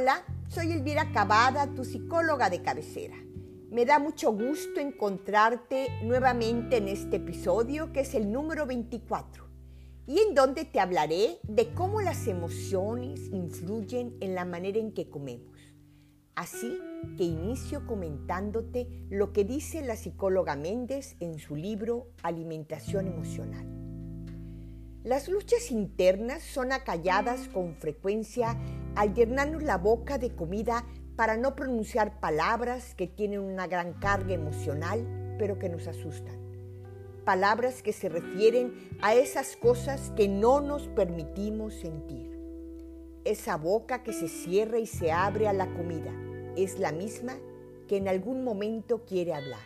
Hola, soy Elvira Cavada, tu psicóloga de cabecera. Me da mucho gusto encontrarte nuevamente en este episodio que es el número 24 y en donde te hablaré de cómo las emociones influyen en la manera en que comemos. Así que inicio comentándote lo que dice la psicóloga Méndez en su libro Alimentación Emocional. Las luchas internas son acalladas con frecuencia al la boca de comida para no pronunciar palabras que tienen una gran carga emocional, pero que nos asustan. Palabras que se refieren a esas cosas que no nos permitimos sentir. Esa boca que se cierra y se abre a la comida es la misma que en algún momento quiere hablar.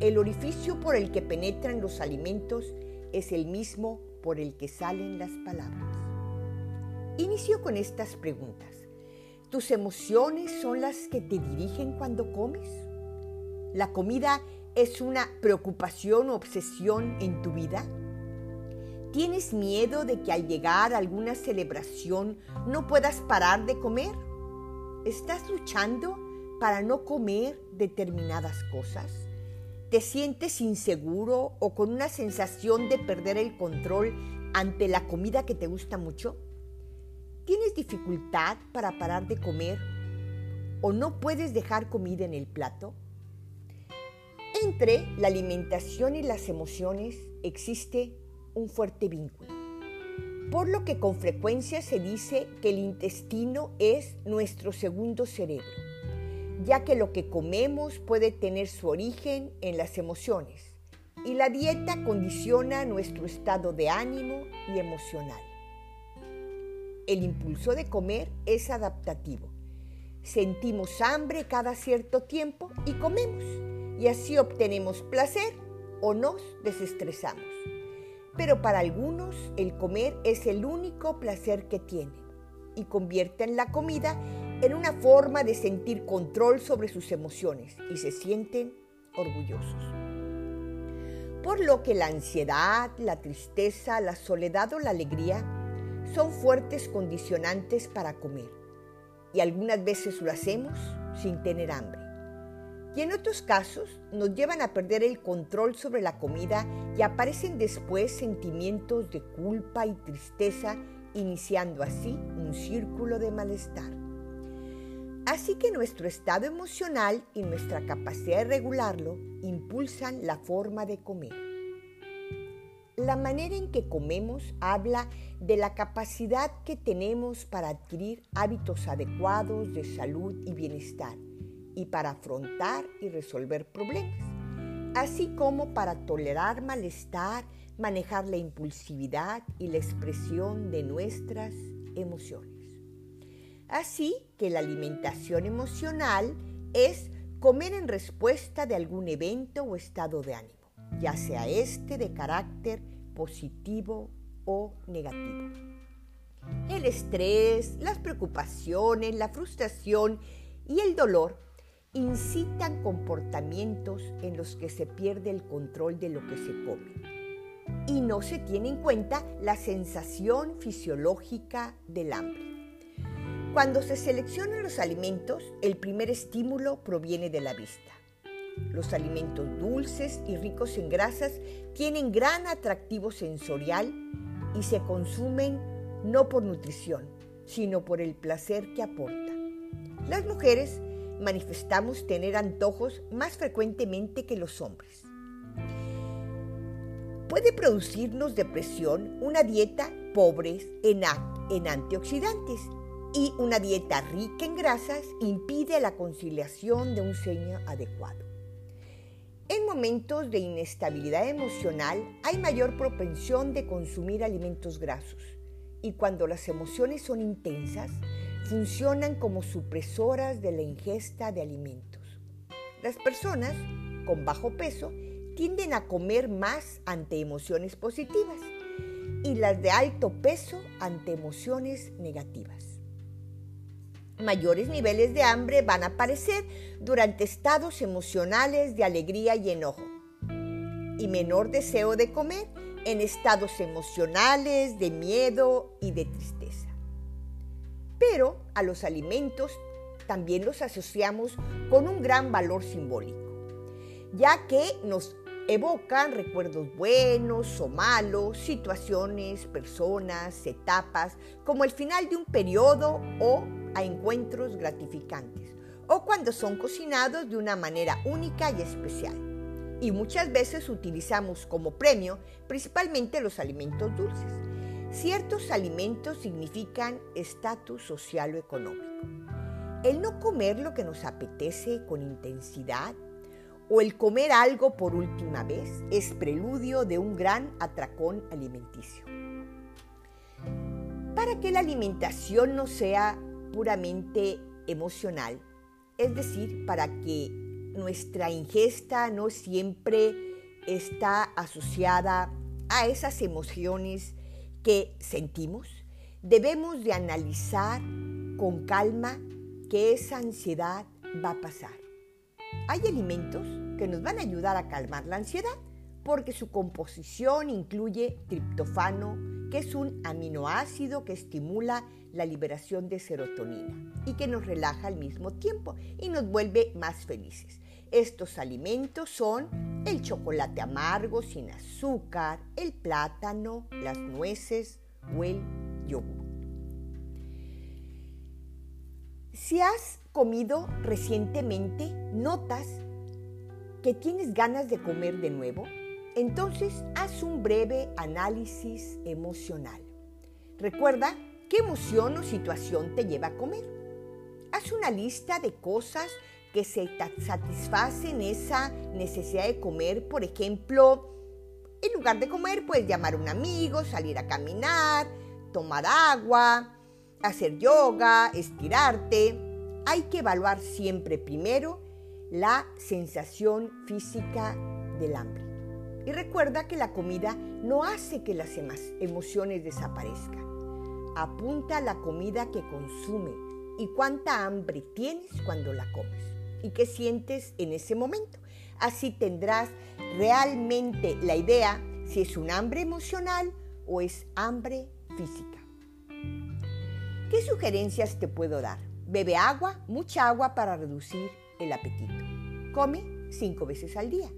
El orificio por el que penetran los alimentos es el mismo por el que salen las palabras. Inicio con estas preguntas. ¿Tus emociones son las que te dirigen cuando comes? ¿La comida es una preocupación o obsesión en tu vida? ¿Tienes miedo de que al llegar a alguna celebración no puedas parar de comer? ¿Estás luchando para no comer determinadas cosas? ¿Te sientes inseguro o con una sensación de perder el control ante la comida que te gusta mucho? ¿Tienes dificultad para parar de comer o no puedes dejar comida en el plato? Entre la alimentación y las emociones existe un fuerte vínculo, por lo que con frecuencia se dice que el intestino es nuestro segundo cerebro, ya que lo que comemos puede tener su origen en las emociones y la dieta condiciona nuestro estado de ánimo y emocional. El impulso de comer es adaptativo. Sentimos hambre cada cierto tiempo y comemos, y así obtenemos placer o nos desestresamos. Pero para algunos el comer es el único placer que tienen y convierten la comida en una forma de sentir control sobre sus emociones y se sienten orgullosos. Por lo que la ansiedad, la tristeza, la soledad o la alegría son fuertes condicionantes para comer y algunas veces lo hacemos sin tener hambre. Y en otros casos nos llevan a perder el control sobre la comida y aparecen después sentimientos de culpa y tristeza, iniciando así un círculo de malestar. Así que nuestro estado emocional y nuestra capacidad de regularlo impulsan la forma de comer. La manera en que comemos habla de la capacidad que tenemos para adquirir hábitos adecuados de salud y bienestar y para afrontar y resolver problemas, así como para tolerar malestar, manejar la impulsividad y la expresión de nuestras emociones. Así que la alimentación emocional es comer en respuesta de algún evento o estado de ánimo ya sea este de carácter positivo o negativo. El estrés, las preocupaciones, la frustración y el dolor incitan comportamientos en los que se pierde el control de lo que se come y no se tiene en cuenta la sensación fisiológica del hambre. Cuando se seleccionan los alimentos, el primer estímulo proviene de la vista. Los alimentos dulces y ricos en grasas tienen gran atractivo sensorial y se consumen no por nutrición, sino por el placer que aportan. Las mujeres manifestamos tener antojos más frecuentemente que los hombres. Puede producirnos depresión una dieta pobre en, en antioxidantes y una dieta rica en grasas impide la conciliación de un sueño adecuado. En momentos de inestabilidad emocional hay mayor propensión de consumir alimentos grasos y cuando las emociones son intensas, funcionan como supresoras de la ingesta de alimentos. Las personas con bajo peso tienden a comer más ante emociones positivas y las de alto peso ante emociones negativas mayores niveles de hambre van a aparecer durante estados emocionales de alegría y enojo y menor deseo de comer en estados emocionales de miedo y de tristeza. pero a los alimentos también los asociamos con un gran valor simbólico, ya que nos evocan recuerdos buenos o malos, situaciones, personas, etapas, como el final de un periodo o a encuentros gratificantes, o cuando son cocinados de una manera única y especial. Y muchas veces utilizamos como premio principalmente los alimentos dulces. Ciertos alimentos significan estatus social o económico. El no comer lo que nos apetece con intensidad o el comer algo por última vez es preludio de un gran atracón alimenticio. Para que la alimentación no sea puramente emocional, es decir, para que nuestra ingesta no siempre está asociada a esas emociones que sentimos, debemos de analizar con calma que esa ansiedad va a pasar. Hay alimentos que nos van a ayudar a calmar la ansiedad porque su composición incluye triptofano, que es un aminoácido que estimula la liberación de serotonina y que nos relaja al mismo tiempo y nos vuelve más felices. Estos alimentos son el chocolate amargo sin azúcar, el plátano, las nueces o el yogur. Si has comido recientemente, notas que tienes ganas de comer de nuevo, entonces haz un breve análisis emocional. Recuerda qué emoción o situación te lleva a comer. Haz una lista de cosas que se satisfacen esa necesidad de comer. Por ejemplo, en lugar de comer, puedes llamar a un amigo, salir a caminar, tomar agua, hacer yoga, estirarte. Hay que evaluar siempre primero la sensación física del hambre. Y recuerda que la comida no hace que las emociones desaparezcan. Apunta a la comida que consume y cuánta hambre tienes cuando la comes y qué sientes en ese momento. Así tendrás realmente la idea si es un hambre emocional o es hambre física. ¿Qué sugerencias te puedo dar? Bebe agua, mucha agua para reducir el apetito. Come cinco veces al día.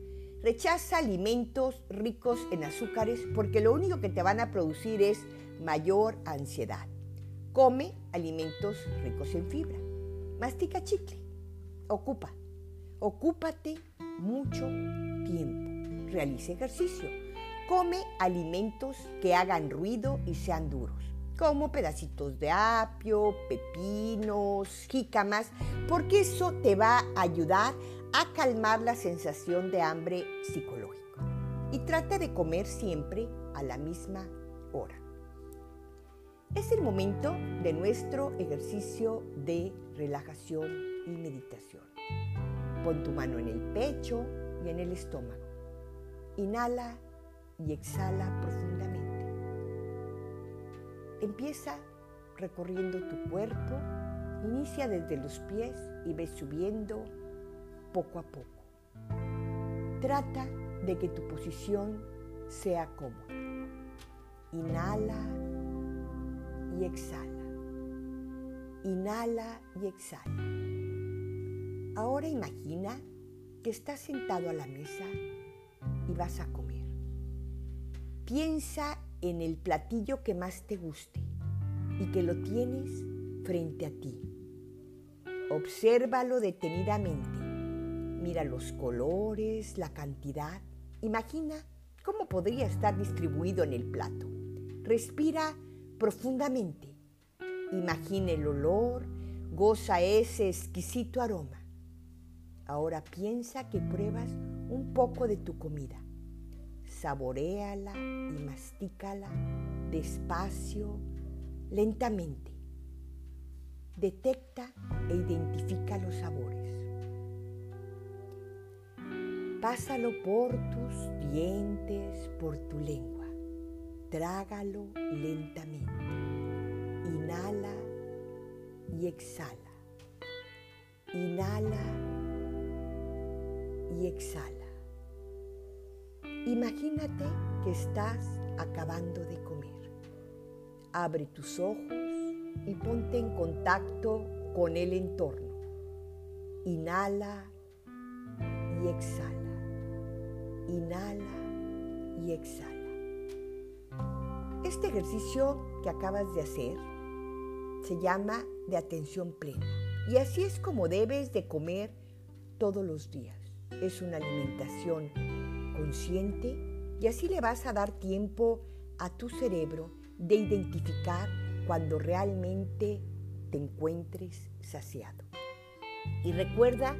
Rechaza alimentos ricos en azúcares porque lo único que te van a producir es mayor ansiedad. Come alimentos ricos en fibra. Mastica chicle. Ocupa. Ocúpate mucho tiempo. Realice ejercicio. Come alimentos que hagan ruido y sean duros, como pedacitos de apio, pepinos, jícamas, porque eso te va a ayudar a calmar la sensación de hambre psicológico. Y trata de comer siempre a la misma hora. Es el momento de nuestro ejercicio de relajación y meditación. Pon tu mano en el pecho y en el estómago. Inhala y exhala profundamente. Empieza recorriendo tu cuerpo. Inicia desde los pies y ve subiendo poco a poco. Trata de que tu posición sea cómoda. Inhala y exhala. Inhala y exhala. Ahora imagina que estás sentado a la mesa y vas a comer. Piensa en el platillo que más te guste y que lo tienes frente a ti. Obsérvalo detenidamente. Mira los colores, la cantidad. Imagina cómo podría estar distribuido en el plato. Respira profundamente. Imagina el olor, goza ese exquisito aroma. Ahora piensa que pruebas un poco de tu comida. Saboréala y mastícala despacio, lentamente. Detecta e identifica los sabores. Pásalo por tus dientes, por tu lengua. Trágalo lentamente. Inhala y exhala. Inhala y exhala. Imagínate que estás acabando de comer. Abre tus ojos y ponte en contacto con el entorno. Inhala y exhala. Inhala y exhala. Este ejercicio que acabas de hacer se llama de atención plena y así es como debes de comer todos los días. Es una alimentación consciente y así le vas a dar tiempo a tu cerebro de identificar cuando realmente te encuentres saciado. Y recuerda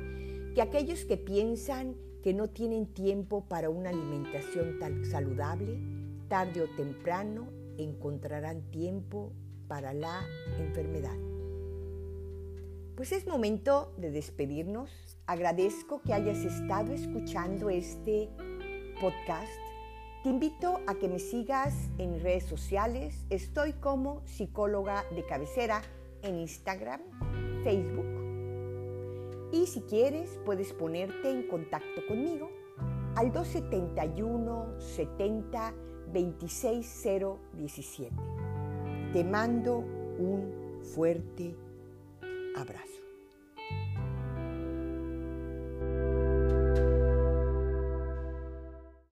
que aquellos que piensan que no tienen tiempo para una alimentación tan saludable, tarde o temprano encontrarán tiempo para la enfermedad. Pues es momento de despedirnos. Agradezco que hayas estado escuchando este podcast. Te invito a que me sigas en redes sociales. Estoy como psicóloga de cabecera en Instagram, Facebook. Y si quieres, puedes ponerte en contacto conmigo al 271 70 26017. Te mando un fuerte abrazo.